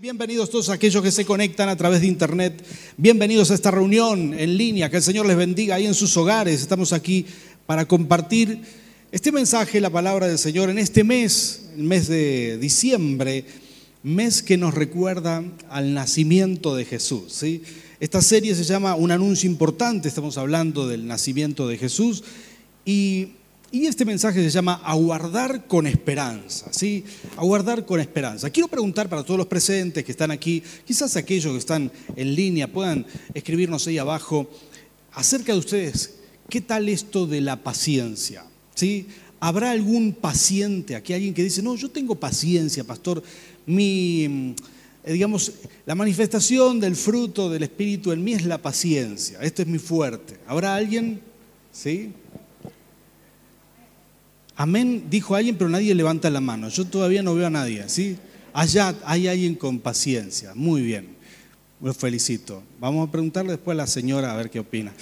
Bienvenidos todos aquellos que se conectan a través de internet. Bienvenidos a esta reunión en línea. Que el Señor les bendiga ahí en sus hogares. Estamos aquí para compartir este mensaje, la palabra del Señor, en este mes, el mes de diciembre, mes que nos recuerda al nacimiento de Jesús. ¿sí? Esta serie se llama Un anuncio importante. Estamos hablando del nacimiento de Jesús. Y y este mensaje se llama Aguardar con esperanza, ¿sí? Aguardar con esperanza. Quiero preguntar para todos los presentes que están aquí, quizás aquellos que están en línea puedan escribirnos ahí abajo, acerca de ustedes, ¿qué tal esto de la paciencia? ¿Sí? ¿Habrá algún paciente aquí, alguien que dice, no, yo tengo paciencia, pastor, mi, eh, digamos, la manifestación del fruto del Espíritu en mí es la paciencia, esto es mi fuerte. ¿Habrá alguien? ¿Sí? Amén, dijo alguien, pero nadie levanta la mano. Yo todavía no veo a nadie, ¿sí? Allá hay alguien con paciencia. Muy bien. Los felicito. Vamos a preguntarle después a la señora a ver qué opina.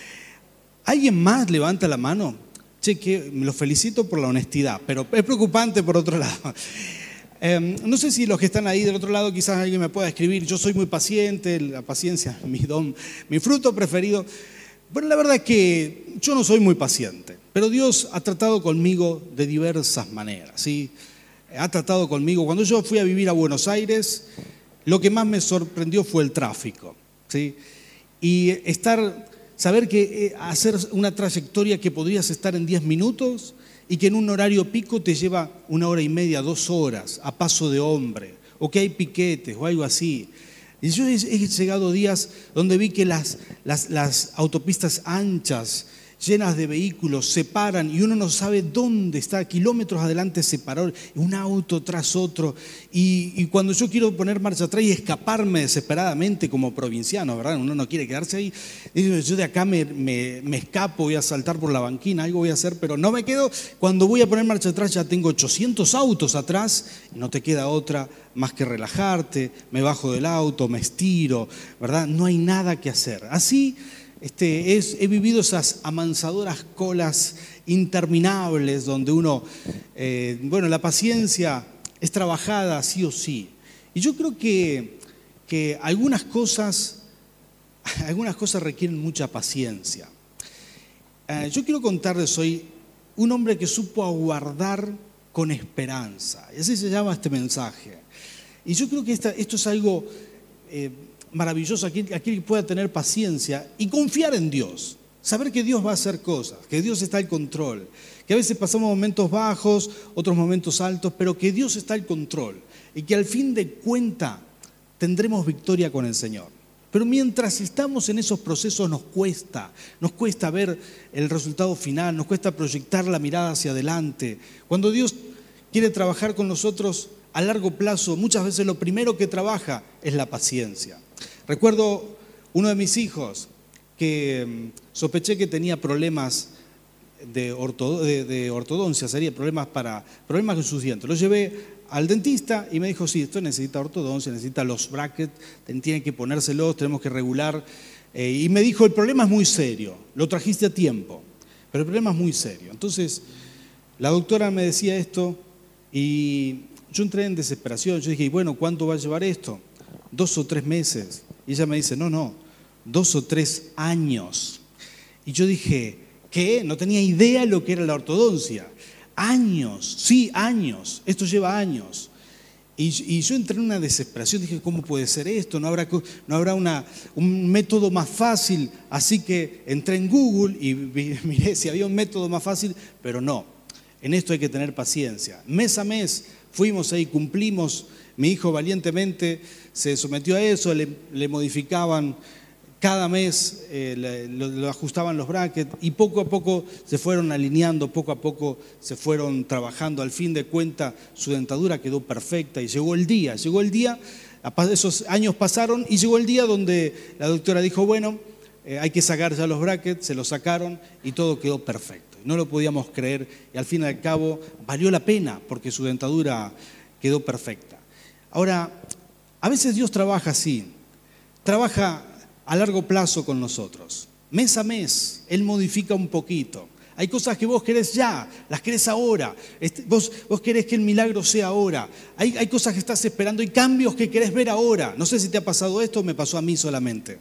¿Alguien más levanta la mano? Che, que lo felicito por la honestidad, pero es preocupante por otro lado. Em, no sé si los que están ahí del otro lado, quizás alguien me pueda escribir, yo soy muy paciente, la paciencia mi don, mi fruto preferido. Bueno, la verdad es que yo no soy muy paciente, pero Dios ha tratado conmigo de diversas maneras. ¿sí? Ha tratado conmigo. Cuando yo fui a vivir a Buenos Aires, lo que más me sorprendió fue el tráfico. ¿sí? Y estar, saber que eh, hacer una trayectoria que podrías estar en 10 minutos y que en un horario pico te lleva una hora y media, dos horas a paso de hombre, o que hay piquetes o algo así. Y yo he, llegado días donde vi que las, las, las autopistas anchas llenas de vehículos, se paran y uno no sabe dónde está, kilómetros adelante separado, un auto tras otro. Y, cuando yo quiero poner marcha atrás y escaparme desesperadamente como provinciano, ¿verdad? Uno no quiere quedarse ahí. Yo de acá me, me, escapo, voy a saltar por la banquina, algo voy a hacer, pero no me quedo. Cuando voy a poner marcha atrás ya tengo 800 autos atrás no te queda otra más que relajarte, me bajo del auto, me estiro, ¿verdad? No hay nada que hacer. Así este, he vivido esas amansadoras colas interminables donde uno, eh, bueno, la paciencia es trabajada sí o sí. Y yo creo que, que algunas, cosas, algunas cosas requieren mucha paciencia. Eh, yo quiero contarles hoy un hombre que supo aguardar con esperanza. Y así se llama este mensaje. Y yo creo que esto es algo... Eh, maravilloso aquí, que pueda tener paciencia y confiar en Dios. Saber que Dios va a hacer cosas, que Dios está al control, que a veces pasamos momentos bajos, otros momentos altos, pero que Dios está al control y que al fin de cuenta tendremos victoria con el Señor. Pero mientras estamos en esos procesos nos cuesta, nos cuesta ver el resultado final, nos cuesta proyectar la mirada hacia adelante. Cuando Dios quiere trabajar con nosotros a largo plazo, muchas veces lo primero que trabaja es la paciencia. Recuerdo uno de mis hijos que mm, sospeché que tenía problemas de, ortodoncia, sería problemas para problemas con sus dientes. Lo llevé al dentista y me dijo, sí, esto necesita ortodoncia, necesita los brackets, tiene que ponérselos, tenemos que regular. Eh, y me dijo, el problema es muy serio, lo trajiste a tiempo, pero el problema es muy serio. Entonces, la doctora me decía esto y yo entré en desesperación. Yo dije, bueno, ¿cuánto va a llevar esto? Dos o tres meses. Y ella me dice, no, no, dos o tres años. Y yo dije, ¿qué? No tenía idea lo que era la ortodoncia. Años, sí, años. Esto lleva años. Y, yo entré en una desesperación, dije, ¿cómo puede ser esto? No habrá, no habrá una, un método más fácil. Así que entré en Google y miré si había un método más fácil, pero no. En esto hay que tener paciencia. Mes a mes fuimos ahí, cumplimos mi hijo valientemente se sometió a eso, le, modificaban cada mes, eh, lo, ajustaban los brackets y poco a poco se fueron alineando, poco a poco se fueron trabajando. Al fin de cuentas su dentadura quedó perfecta y llegó el día, llegó el día, esos años pasaron y llegó el día donde la doctora dijo, bueno, eh, hay que sacar ya los brackets, se los sacaron y todo quedó perfecto. No lo podíamos creer y al fin y al cabo valió la pena porque su dentadura quedó perfecta. Ahora, a veces Dios trabaja así, trabaja a largo plazo con nosotros. Mes a mes, Él modifica un poquito. Hay cosas que vos querés ya, las querés ahora. Este, vos, vos querés que el milagro sea ahora. Hay, hay cosas que estás esperando y cambios que querés ver ahora. No sé si te ha pasado esto o me pasó a mí solamente.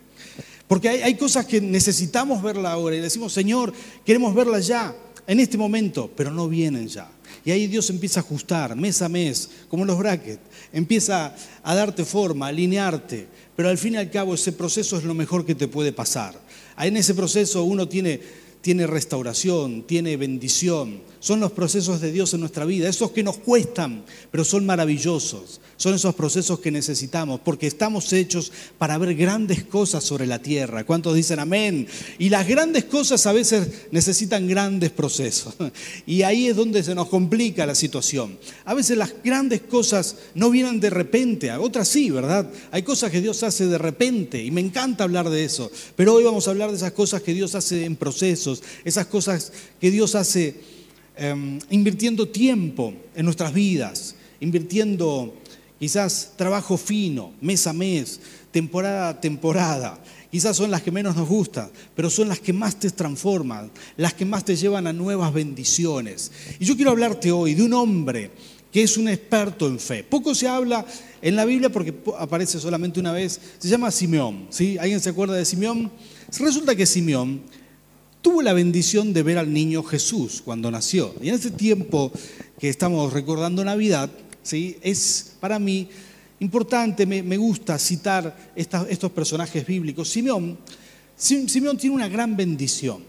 Porque hay, hay cosas que necesitamos verla ahora y decimos, Señor, queremos verla ya, en este momento, pero no vienen ya. Y ahí Dios empieza a ajustar mes a mes, como los brackets, empieza a darte forma, a alinearte, pero al fin y al cabo ese proceso es lo mejor que te puede pasar. En ese proceso uno tiene tiene restauración, tiene bendición. Son los procesos de Dios en nuestra vida, esos que nos cuestan, pero son maravillosos. Son esos procesos que necesitamos, porque estamos hechos para ver grandes cosas sobre la tierra. ¿Cuántos dicen amén? Y las grandes cosas a veces necesitan grandes procesos. Y ahí es donde se nos complica la situación. A veces las grandes cosas no vienen de repente, otras sí, ¿verdad? Hay cosas que Dios hace de repente y me encanta hablar de eso. Pero hoy vamos a hablar de esas cosas que Dios hace en esas cosas que Dios hace em, invirtiendo tiempo en nuestras vidas, invirtiendo quizás trabajo fino, mes a mes, temporada a temporada. Quizás son las que menos nos gustan, pero son las que más te transforman, las que más te llevan a nuevas bendiciones. Y yo quiero hablarte hoy de un hombre que es un experto en fe. Poco se habla en la Biblia porque aparece solamente una vez. Se llama Simeón. ¿sí? ¿Alguien se acuerda de Simeón? Resulta que Simeón tuvo la bendición de ver al niño Jesús cuando nació. Y en ese tiempo que estamos recordando Navidad, ¿sí? es para mí importante, me, gusta citar estos personajes bíblicos. Simeón, Simeón tiene una gran bendición.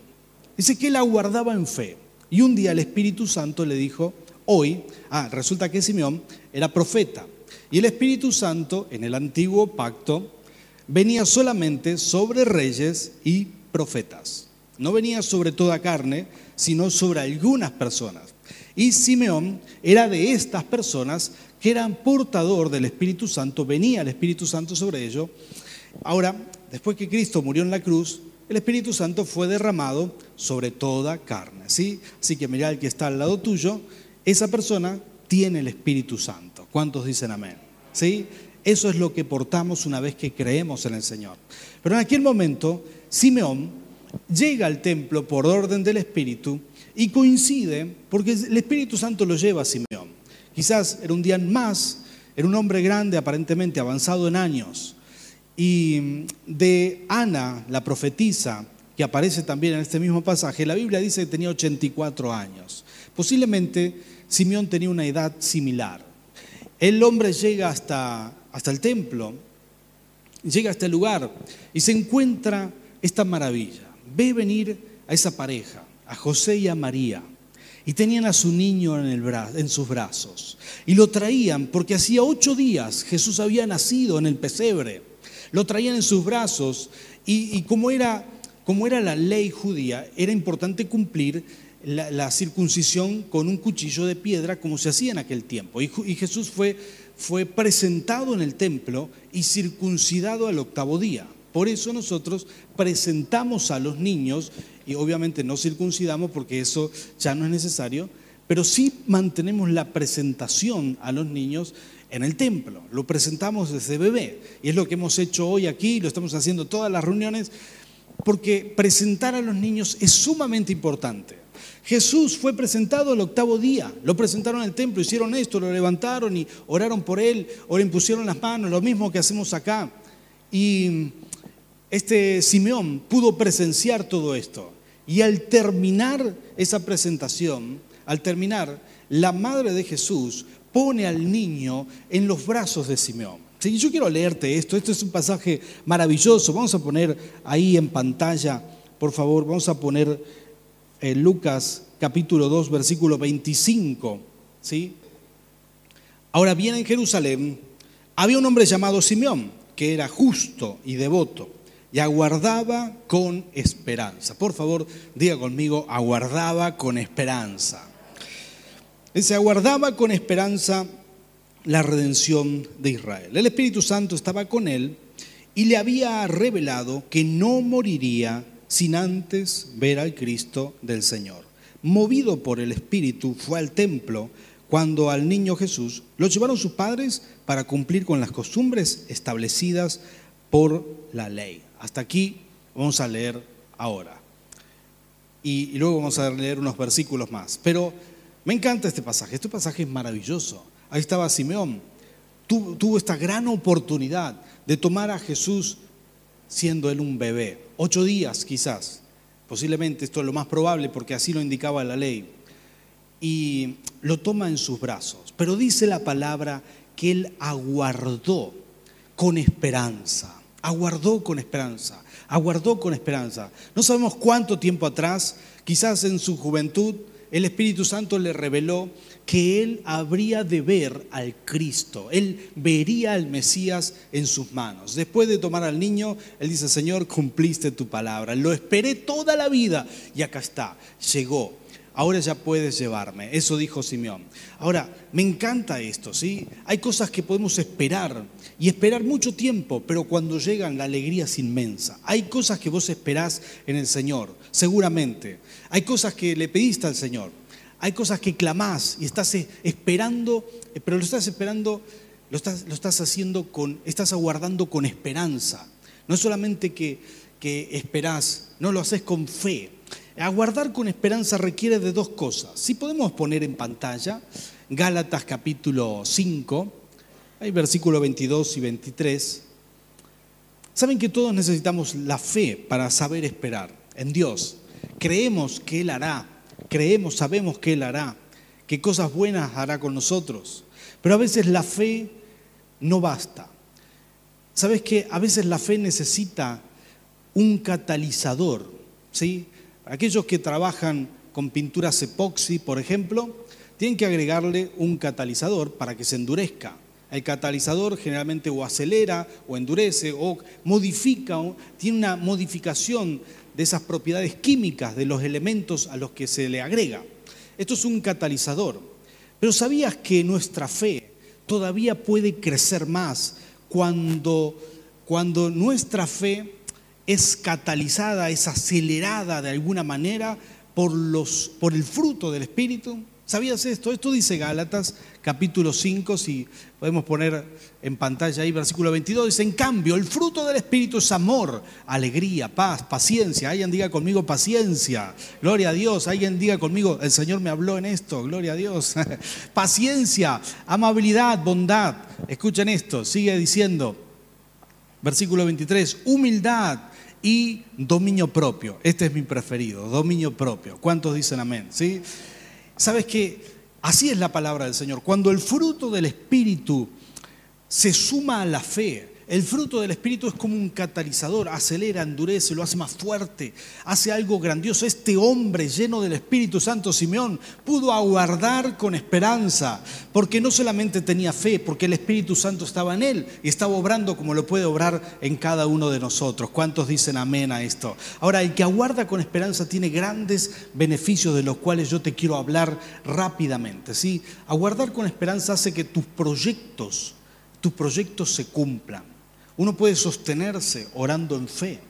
Dice que él aguardaba en fe. Y un día el Espíritu Santo le dijo, hoy, ah, resulta que Simeón era profeta. Y el Espíritu Santo en el antiguo pacto venía solamente sobre reyes y profetas. No venía sobre toda carne, sino sobre algunas personas. Y Simeón era de estas personas que eran portador del Espíritu Santo, venía el Espíritu Santo sobre ellos. Ahora, después que Cristo murió en la cruz, el Espíritu Santo fue derramado sobre toda carne. ¿sí? Así que mira el que está al lado tuyo, esa persona tiene el Espíritu Santo. ¿Cuántos dicen amén? ¿Sí? Eso es lo que portamos una vez que creemos en el Señor. Pero en aquel momento, Simeón llega al templo por orden del Espíritu y coincide porque el Espíritu Santo lo lleva a Simeón. Quizás era un día más, era un hombre grande, aparentemente avanzado en años. Y de Ana, la profetisa, que aparece también en este mismo pasaje, la Biblia dice que tenía 84 años. Posiblemente Simeón tenía una edad similar. El hombre llega hasta, hasta el templo, llega a este lugar y se encuentra esta maravilla ve venir a esa pareja, a José y a María, y tenían a su niño en, sus brazos. Y lo traían porque hacía ocho días Jesús había nacido en el pesebre. Lo traían en sus brazos y, como, era, la ley judía, era importante cumplir la, circuncisión con un cuchillo de piedra como se hacía en aquel tiempo. Y, y Jesús fue, fue presentado en el templo y circuncidado al octavo día. Por eso nosotros presentamos a los niños, y obviamente no circuncidamos porque eso ya no es necesario, pero sí mantenemos la presentación a los niños en el templo. Lo presentamos desde bebé. Y es lo que hemos hecho hoy aquí, lo estamos haciendo todas las reuniones, porque presentar a los niños es sumamente importante. Jesús fue presentado el octavo día, lo presentaron en el templo, hicieron esto, lo levantaron y oraron por él, o le impusieron las manos, lo mismo que hacemos acá. Y este Simeón pudo presenciar todo esto. Y al terminar esa presentación, al terminar, la madre de Jesús pone al niño en los brazos de Simeón. ¿Sí? Yo quiero leerte esto, esto es un pasaje maravilloso. Vamos a poner ahí en pantalla, por favor, vamos a poner eh, Lucas capítulo 2, versículo 25. ¿sí? Ahora bien en Jerusalén había un hombre llamado Simeón, que era justo y devoto y aguardaba con esperanza. Por favor, diga conmigo, aguardaba con esperanza. Se aguardaba con esperanza la redención de Israel. El Espíritu Santo estaba con él y le había revelado que no moriría sin antes ver al Cristo del Señor. Movido por el Espíritu, fue al templo cuando al niño Jesús lo llevaron sus padres para cumplir con las costumbres establecidas por la ley. Hasta aquí vamos a leer ahora. y, luego vamos a leer unos versículos más. Pero me encanta este pasaje, este pasaje es maravilloso. Ahí estaba Simeón, tuvo esta gran oportunidad de tomar a Jesús siendo él un bebé, ocho días quizás, posiblemente esto es lo más probable porque así lo indicaba la ley, y lo toma en sus brazos. Pero dice la palabra que él aguardó con esperanza, aguardó con esperanza, aguardó con esperanza. No sabemos cuánto tiempo atrás, quizás en su juventud, el Espíritu Santo le reveló que él habría de ver al Cristo, él vería al Mesías en sus manos. Después de tomar al niño, él dice, Señor, cumpliste tu palabra. Lo esperé toda la vida y acá está, llegó. Ahora ya puedes llevarme. Eso dijo Simeón. Ahora, me encanta esto, ¿sí? Hay cosas que podemos esperar y esperar mucho tiempo, pero cuando llegan la alegría es inmensa. Hay cosas que vos esperás en el Señor, seguramente. Hay cosas que le pediste al Señor. Hay cosas que clamás y estás esperando, eh, pero lo estás esperando, lo estás, lo estás haciendo con, estás aguardando con esperanza. No es solamente que, que esperás, no lo haces con fe. Aguardar con esperanza requiere de dos cosas. Si podemos poner en pantalla Gálatas capítulo 5, hay versículos 22 y 23. Saben que todos necesitamos la fe para saber esperar en Dios. Creemos que Él hará creemos, sabemos que Él hará, que cosas buenas hará con nosotros. Pero a veces la fe no basta. ¿Sabes que A veces la fe necesita un catalizador. ¿sí? Aquellos que trabajan con pinturas epoxi, por ejemplo, tienen que agregarle un catalizador para que se endurezca. El catalizador generalmente o acelera o endurece o modifica, tiene una modificación de esas propiedades químicas de los elementos a los que se le agrega. Esto es un catalizador. Pero ¿sabías que nuestra fe todavía puede crecer más cuando, cuando nuestra fe es catalizada, es acelerada de alguna manera por, los, por el fruto del Espíritu? ¿Sabías esto? Esto dice Gálatas capítulo 5, si podemos poner en pantalla ahí versículo 22, dice, en cambio, el fruto del Espíritu es amor, alegría, paz, paciencia. Alguien diga conmigo paciencia, gloria a Dios. Alguien diga conmigo, el Señor me habló en esto, gloria a Dios. paciencia, amabilidad, bondad. Escuchen esto, sigue diciendo, versículo 23, humildad y dominio propio. Este es mi preferido, dominio propio. ¿Cuántos dicen amén? ¿Sí? ¿Sabes qué? Así es la palabra del Señor. Cuando el fruto del Espíritu se suma a la fe, el fruto del Espíritu es como un catalizador, acelera, endurece, lo hace más fuerte, hace algo grandioso. Este hombre lleno del Espíritu Santo, Simeón, pudo aguardar con esperanza, porque no solamente tenía fe, porque el Espíritu Santo estaba en él y estaba obrando como lo puede obrar en cada uno de nosotros. ¿Cuántos dicen amén a esto? Ahora, el que aguarda con esperanza tiene grandes beneficios de los cuales yo te quiero hablar rápidamente. ¿sí? Aguardar con esperanza hace que tus proyectos, tus proyectos se cumplan. Uno puede sostenerse orando en fe.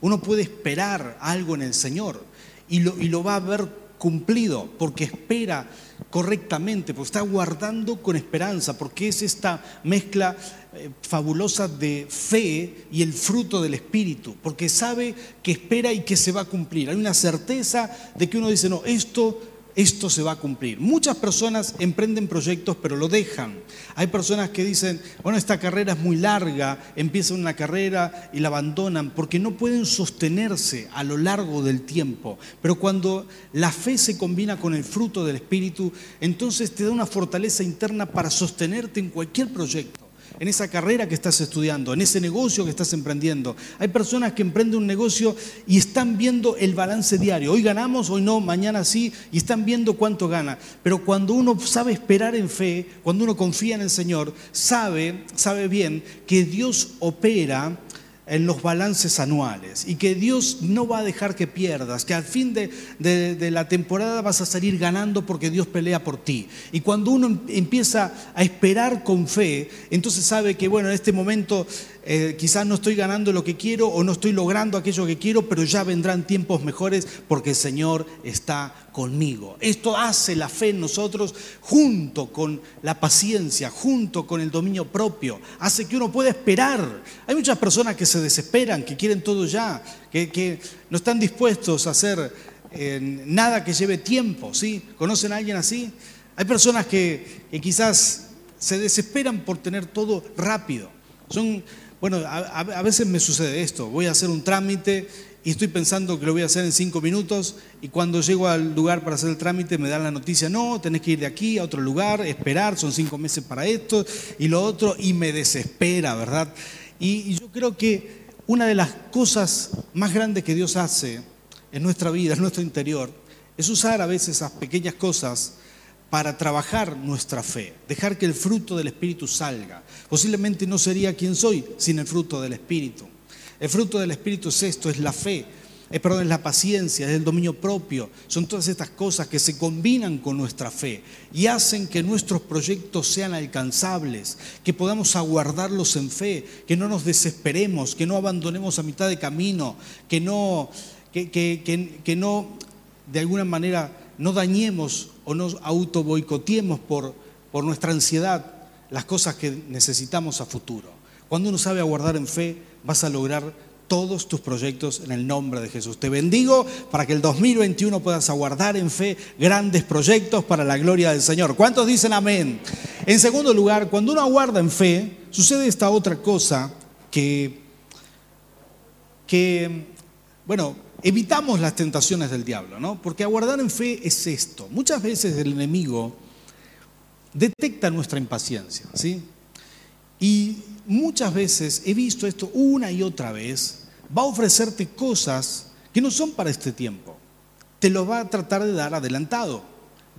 Uno puede esperar algo en el Señor y lo, y lo va a ver cumplido porque espera correctamente, porque está guardando con esperanza, porque es esta mezcla eh, fabulosa de fe y el fruto del Espíritu, porque sabe que espera y que se va a cumplir. Hay una certeza de que uno dice, no, esto esto se va a cumplir. Muchas personas emprenden proyectos pero lo dejan. Hay personas que dicen, bueno, esta carrera es muy larga, empiezan una carrera y la abandonan porque no pueden sostenerse a lo largo del tiempo. Pero cuando la fe se combina con el fruto del Espíritu, entonces te da una fortaleza interna para sostenerte en cualquier proyecto en esa carrera que estás estudiando, en ese negocio que estás emprendiendo. Hay personas que emprenden un negocio y están viendo el balance diario. Hoy ganamos, hoy no, mañana sí, y están viendo cuánto gana. Pero cuando uno sabe esperar en fe, cuando uno confía en el Señor, sabe, sabe bien que Dios opera en los balances anuales y que Dios no va a dejar que pierdas, que al fin de, la temporada vas a salir ganando porque Dios pelea por ti. Y cuando uno em, empieza a esperar con fe, entonces sabe que, bueno, en este momento eh, quizás no estoy ganando lo que quiero o no estoy logrando aquello que quiero, pero ya vendrán tiempos mejores porque el Señor está conmigo. Esto hace la fe en nosotros junto con la paciencia, junto con el dominio propio. Hace que uno pueda esperar. Hay muchas personas que se desesperan, que quieren todo ya, que, que no están dispuestos a hacer nada que lleve tiempo, ¿sí? ¿Conocen a alguien así? Hay personas que, quizás se desesperan por tener todo rápido. Son, bueno, a, veces me sucede esto, voy a hacer un trámite y estoy pensando que lo voy a hacer en cinco minutos y cuando llego al lugar para hacer el trámite me dan la noticia, no, tenés que ir de aquí a otro lugar, esperar, son cinco meses para esto y lo otro y me desespera, ¿verdad? y yo creo que una de las cosas más grandes que Dios hace en nuestra vida, en nuestro interior, es usar a veces esas pequeñas cosas para trabajar nuestra fe, dejar que el fruto del Espíritu salga. Posiblemente no sería quien soy sin el fruto del Espíritu. El fruto del Espíritu es esto, es la fe, es, perdón, es la paciencia, es el dominio propio. Son todas estas cosas que se combinan con nuestra fe y hacen que nuestros proyectos sean alcanzables, que podamos aguardarlos en fe, que no nos desesperemos, que no abandonemos a mitad de camino, que no que, no, de alguna manera, no dañemos o nos auto boicoteemos por, por nuestra ansiedad las cosas que necesitamos a futuro. Cuando uno sabe aguardar en fe, vas a lograr todos tus proyectos en el nombre de Jesús. Te bendigo para que el 2021 puedas aguardar en fe grandes proyectos para la gloria del Señor. ¿Cuántos dicen amén? En segundo lugar, cuando uno aguarda en fe, sucede esta otra cosa que, que bueno, evitamos las tentaciones del diablo, ¿no? Porque aguardar en fe es esto. Muchas veces el enemigo detecta nuestra impaciencia, ¿sí? Y muchas veces he visto esto una y otra vez, va a ofrecerte cosas que no son para este tiempo. Te lo va a tratar de dar adelantado.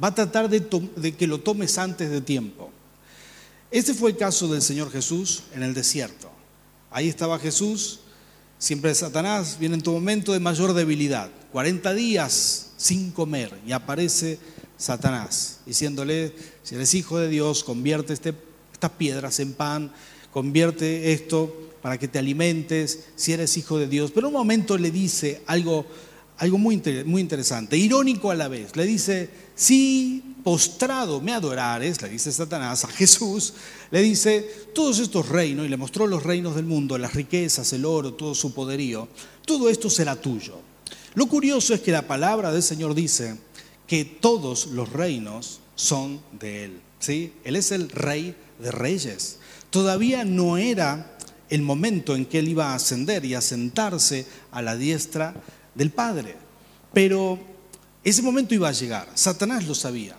Va a tratar de, que lo tomes antes de tiempo. Este fue el caso del Señor Jesús en el desierto. Ahí estaba Jesús Siempre Satanás viene en tu momento de mayor debilidad. 40 días sin comer y aparece Satanás diciéndole, si eres hijo de Dios, convierte este, estas piedras en pan, convierte esto para que te alimentes, si eres hijo de Dios. Pero en un momento le dice algo, algo muy, muy interesante, irónico a la vez. Le dice, si postrado me adorares, le dice Satanás a Jesús, le dice, todos estos reinos, y le mostró los reinos del mundo, las riquezas, el oro, todo su poderío, todo esto será tuyo. Lo curioso es que la palabra del Señor dice que todos los reinos son de Él. ¿sí? Él es el rey de reyes. Todavía no era el momento en que Él iba a ascender y a sentarse a la diestra del Padre. Pero ese momento iba a llegar. Satanás lo sabía.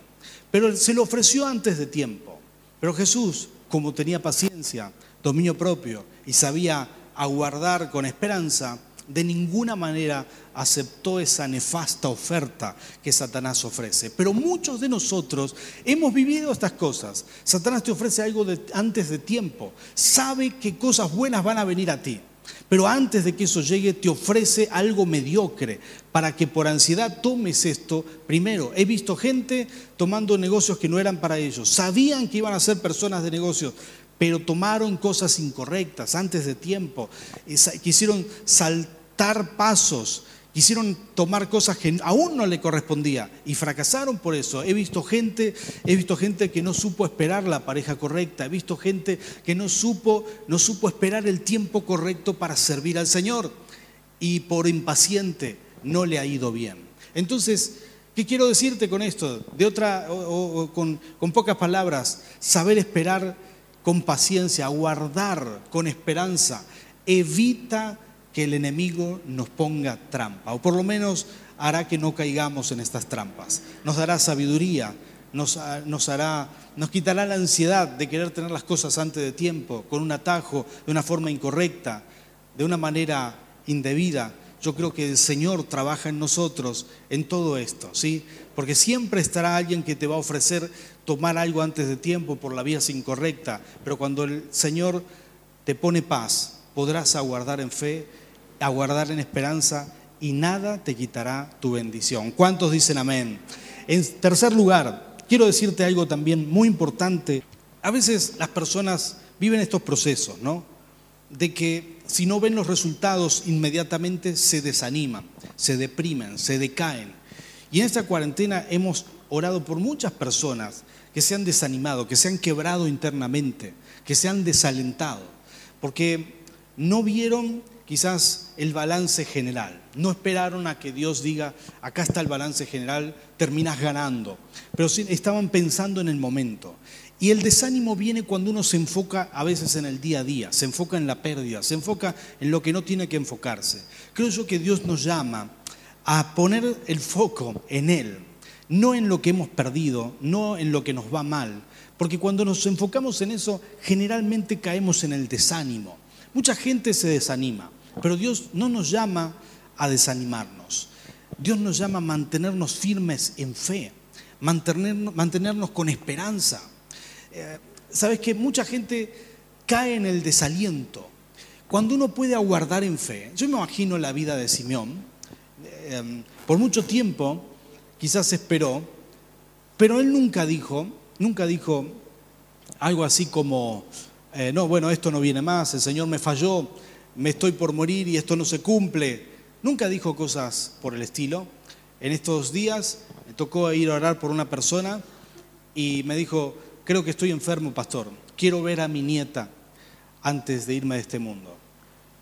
Pero se lo ofreció antes de tiempo. Pero Jesús, como tenía paciencia, dominio propio y sabía aguardar con esperanza, de ninguna manera aceptó esa nefasta oferta que Satanás ofrece. Pero muchos de nosotros hemos vivido estas cosas. Satanás te ofrece algo antes de tiempo. Sabe que cosas buenas van a venir a ti. Pero antes de que eso llegue, te ofrece algo mediocre para que por ansiedad tomes esto. Primero, he visto gente tomando negocios que no eran para ellos. Sabían que iban a ser personas de negocios, pero tomaron cosas incorrectas antes de tiempo. Quisieron saltar pasos Quisieron tomar cosas que aún no le correspondía y fracasaron por eso. He visto gente, he visto gente que no supo esperar la pareja correcta, he visto gente que no supo, no supo esperar el tiempo correcto para servir al Señor y por impaciente no le ha ido bien. Entonces, ¿qué quiero decirte con esto? De otra, o, con, con pocas palabras, saber esperar con paciencia, aguardar con esperanza, evita que el enemigo nos ponga trampa, o por lo menos hará que no caigamos en estas trampas. Nos dará sabiduría, nos, nos, hará, nos quitará la ansiedad de querer tener las cosas antes de tiempo, con un atajo, de una forma incorrecta, de una manera indebida. Yo creo que el Señor trabaja en nosotros en todo esto, ¿sí? Porque siempre estará alguien que te va a ofrecer tomar algo antes de tiempo por la vía incorrecta, pero cuando el Señor te pone paz, podrás aguardar en fe aguardar en esperanza y nada te quitará tu bendición. ¿Cuántos dicen amén? En tercer lugar, quiero decirte algo también muy importante. A veces las personas viven estos procesos, ¿no? De que si no ven los resultados inmediatamente se desaniman, se deprimen, se decaen. Y en esta cuarentena hemos orado por muchas personas que se han desanimado, que se han quebrado internamente, que se han desalentado, porque no vieron quizás el balance general. No esperaron a que Dios diga, acá está el balance general, terminas ganando. Pero estaban pensando en el momento. Y el desánimo viene cuando uno se enfoca a veces en el día a día, se enfoca en la pérdida, se enfoca en lo que no tiene que enfocarse. Creo yo que Dios nos llama a poner el foco en Él, no en lo que hemos perdido, no en lo que nos va mal, porque cuando nos enfocamos en eso, generalmente caemos en el desánimo. Mucha gente se desanima, pero Dios no nos llama a desanimarnos. Dios nos llama a mantenernos firmes en fe, mantenernos, con esperanza. Eh, Sabes que mucha gente cae en el desaliento. Cuando uno puede aguardar en fe, yo me imagino la vida de Simeón, eh, por mucho tiempo quizás esperó, pero él nunca dijo, nunca dijo algo así como, eh, no, bueno, esto no viene más, el Señor me falló, me estoy por morir y esto no se cumple. Nunca dijo cosas por el estilo. En estos días me tocó ir a orar por una persona y me dijo, creo que estoy enfermo, pastor, quiero ver a mi nieta antes de irme de este mundo.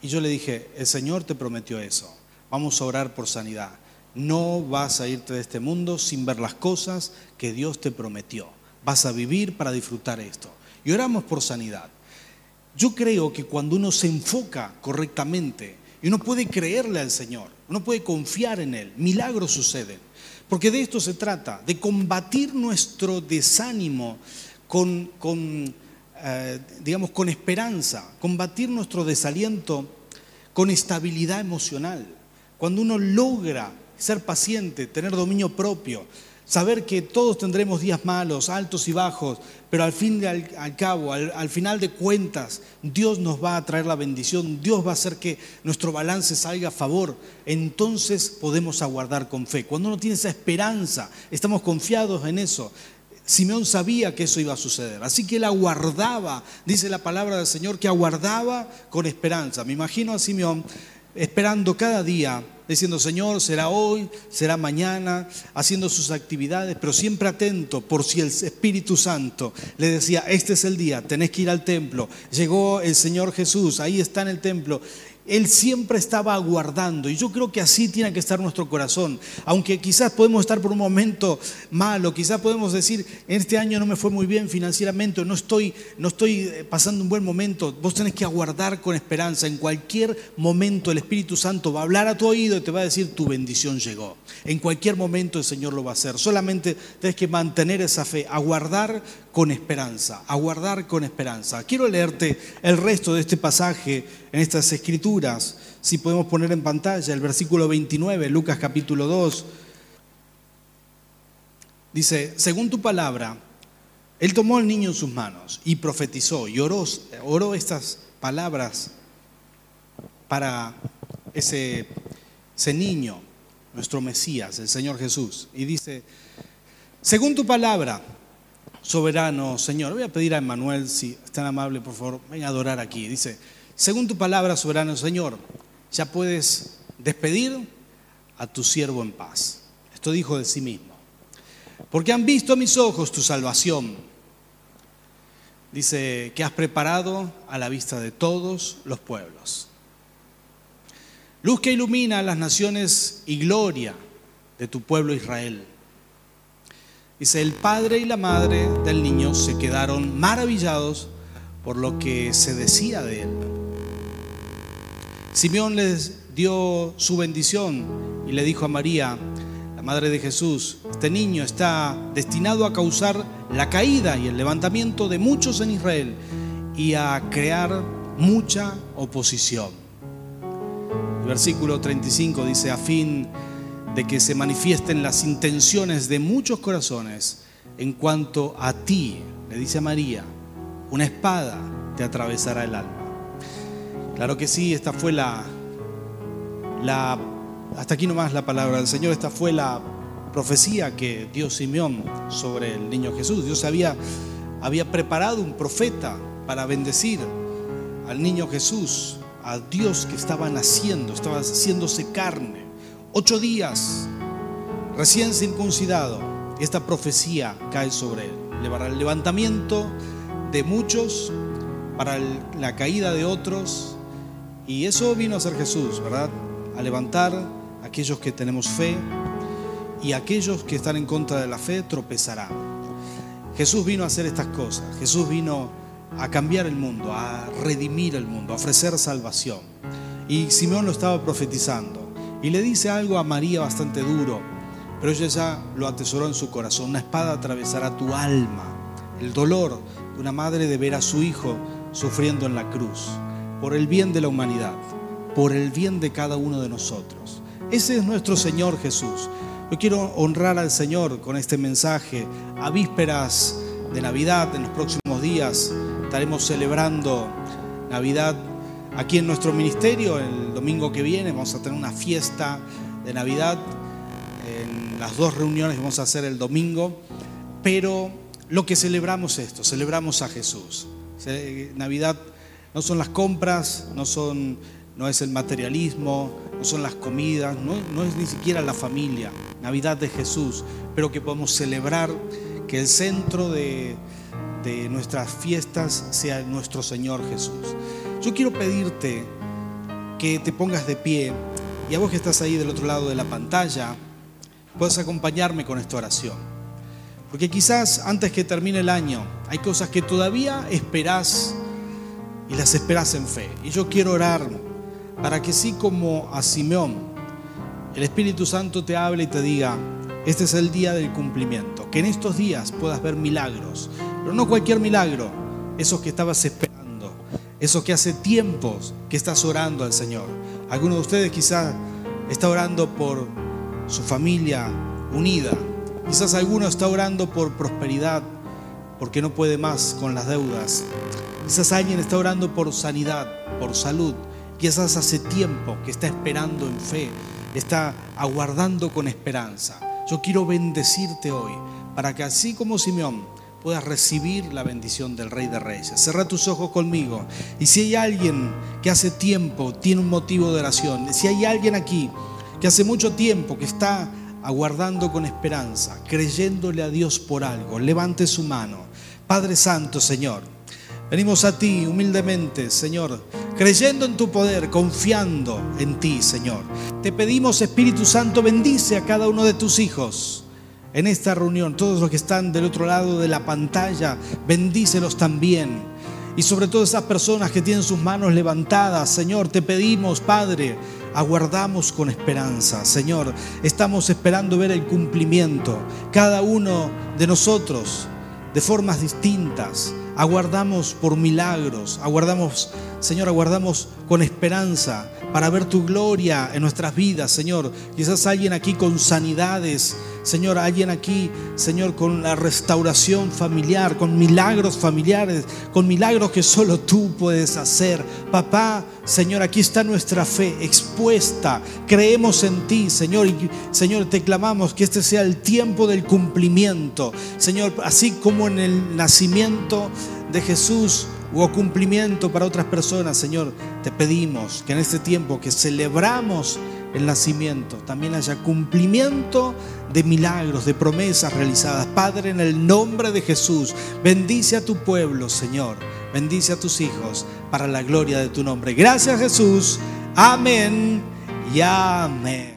Y yo le dije, el Señor te prometió eso, vamos a orar por sanidad. No vas a irte de este mundo sin ver las cosas que Dios te prometió. Vas a vivir para disfrutar esto. Y oramos por sanidad. Yo creo que cuando uno se enfoca correctamente y uno puede creerle al Señor, uno puede confiar en Él, milagros suceden. Porque de esto se trata, de combatir nuestro desánimo con, eh, digamos, con esperanza, combatir nuestro desaliento con estabilidad emocional. Cuando uno logra ser paciente, tener dominio propio, saber que todos tendremos días malos, altos y bajos, pero al fin y al, cabo, al, final de cuentas, Dios nos va a traer la bendición, Dios va a hacer que nuestro balance salga a favor, entonces podemos aguardar con fe. Cuando uno tiene esa esperanza, estamos confiados en eso. Simeón sabía que eso iba a suceder, así que él aguardaba, dice la palabra del Señor, que aguardaba con esperanza. Me imagino a Simeón esperando cada día diciendo, Señor, será hoy, será mañana, haciendo sus actividades, pero siempre atento por si el Espíritu Santo le decía, este es el día, tenés que ir al templo. Llegó el Señor Jesús, ahí está en el templo. Él siempre estaba aguardando y yo creo que así tiene que estar nuestro corazón. Aunque quizás podemos estar por un momento malo, quizás podemos decir, este año no me fue muy bien financieramente, no estoy, no estoy eh, pasando un buen momento. Vos tenés que aguardar con esperanza. En cualquier momento el Espíritu Santo va a hablar a tu oído y te va a decir, tu bendición llegó. En cualquier momento el Señor lo va a hacer. Solamente tenés que mantener esa fe, aguardar con esperanza, aguardar con esperanza. Quiero leerte el resto de este pasaje en estas escrituras, si podemos poner en pantalla el versículo 29, Lucas capítulo 2. Dice, según tu palabra, él tomó al niño en sus manos y profetizó y oró, estas palabras para ese niño, nuestro Mesías, el Señor Jesús. Y dice, según tu palabra, soberano Señor. Voy a pedir a Emmanuel, si es tan amable, por favor, venga a adorar aquí. Dice, según tu palabra, soberano Señor, ya puedes despedir a tu siervo en paz. Esto dijo de sí mismo. Porque han visto a mis ojos tu salvación. Dice que has preparado a la vista de todos los pueblos. Luz que ilumina a las naciones y gloria de tu pueblo Israel. Dice, el padre y la madre del niño se quedaron maravillados por lo que se decía de él. Simeón les dio su bendición y le dijo a María, la madre de Jesús, este niño está destinado a causar la caída y el levantamiento de muchos en Israel y a crear mucha oposición. El versículo 35 dice, a fin de que se manifiesten las intenciones de muchos corazones en cuanto a ti, le dice a María, una espada te atravesará el alma. Claro que sí, esta fue la, la, hasta aquí nomás la palabra del Señor, esta fue la profecía que dio Simeón sobre el niño Jesús. Dios había, había preparado un profeta para bendecir al niño Jesús, a Dios que estaba naciendo, estaba haciéndose carne. Ocho días, recién circuncidado, esta profecía cae sobre él. Para el levantamiento de muchos, para la caída de otros Y eso vino a ser Jesús, ¿verdad? A levantar a aquellos que tenemos fe y aquellos que están en contra de la fe tropezarán. Jesús vino a hacer estas cosas. Jesús vino a cambiar el mundo, a redimir el mundo, a ofrecer salvación. Y Simeón lo estaba profetizando. Y le dice algo a María bastante duro, pero ella ya lo atesoró en su corazón. Una espada atravesará tu alma. El dolor de una madre de ver a su hijo sufriendo en la cruz por el bien de la humanidad, por el bien de cada uno de nosotros. Ese es nuestro Señor Jesús. Yo quiero honrar al Señor con este mensaje a vísperas de Navidad, en los próximos días estaremos celebrando Navidad aquí en nuestro ministerio. El domingo que viene vamos a tener una fiesta de Navidad en las dos reuniones vamos a hacer el domingo. Pero lo que celebramos es esto, celebramos a Jesús. Navidad no son las compras, no, son, no es el materialismo, no son las comidas, no, no es ni siquiera la familia. Navidad de Jesús, pero que podemos celebrar que el centro de nuestras fiestas sea nuestro Señor Jesús. Yo quiero pedirte que te pongas de pie y a vos que estás ahí del otro lado de la pantalla, puedas acompañarme con esta oración. Porque quizás antes que termine el año hay cosas que todavía esperás y las esperas en fe. Y yo quiero orar para que así como a Simeón, el Espíritu Santo te hable y te diga, este es el día del cumplimiento, que en estos días puedas ver milagros, pero no cualquier milagro, esos que estabas esperando, esos que hace tiempos que estás orando al Señor. Alguno de ustedes quizás está orando por su familia unida, quizás alguno está orando por prosperidad, porque no puede más con las deudas, Quizás alguien está orando por sanidad, por salud. Quizás hace tiempo que está esperando en fe, está aguardando con esperanza. Yo quiero bendecirte hoy para que así como Simeón puedas recibir la bendición del Rey de Reyes. Cerra tus ojos conmigo. Y si hay alguien que hace tiempo tiene un motivo de oración, si hay alguien aquí que hace mucho tiempo que está aguardando con esperanza, creyéndole a Dios por algo, levante su mano. Padre Santo, Señor. Venimos a ti humildemente, Señor, creyendo en tu poder, confiando en ti, Señor. Te pedimos, Espíritu Santo, bendice a cada uno de tus hijos en esta reunión. Todos los que están del otro lado de la pantalla, bendícelos también. Y sobre todo esas personas que tienen sus manos levantadas, Señor, te pedimos, Padre, aguardamos con esperanza. Señor, estamos esperando ver el cumplimiento. Cada uno de nosotros, de formas distintas aguardamos por milagros, aguardamos, Señor, aguardamos con esperanza para ver tu gloria en nuestras vidas, Señor. Quizás alguien aquí con sanidades, Señor, alguien aquí, Señor, con la restauración familiar, con milagros familiares, con milagros que solo tú puedes hacer. Papá, Señor, aquí está nuestra fe expuesta. Creemos en ti, Señor, y Señor, te clamamos que este sea el tiempo del cumplimiento. Señor, así como en el nacimiento de Jesús hubo cumplimiento para otras personas, Señor, te pedimos que en este tiempo que celebramos el nacimiento también haya cumplimiento de milagros, de promesas realizadas. Padre, en el nombre de Jesús, bendice a tu pueblo, Señor. Bendice a tus hijos para la gloria de tu nombre. Gracias Jesús. Amén y amén.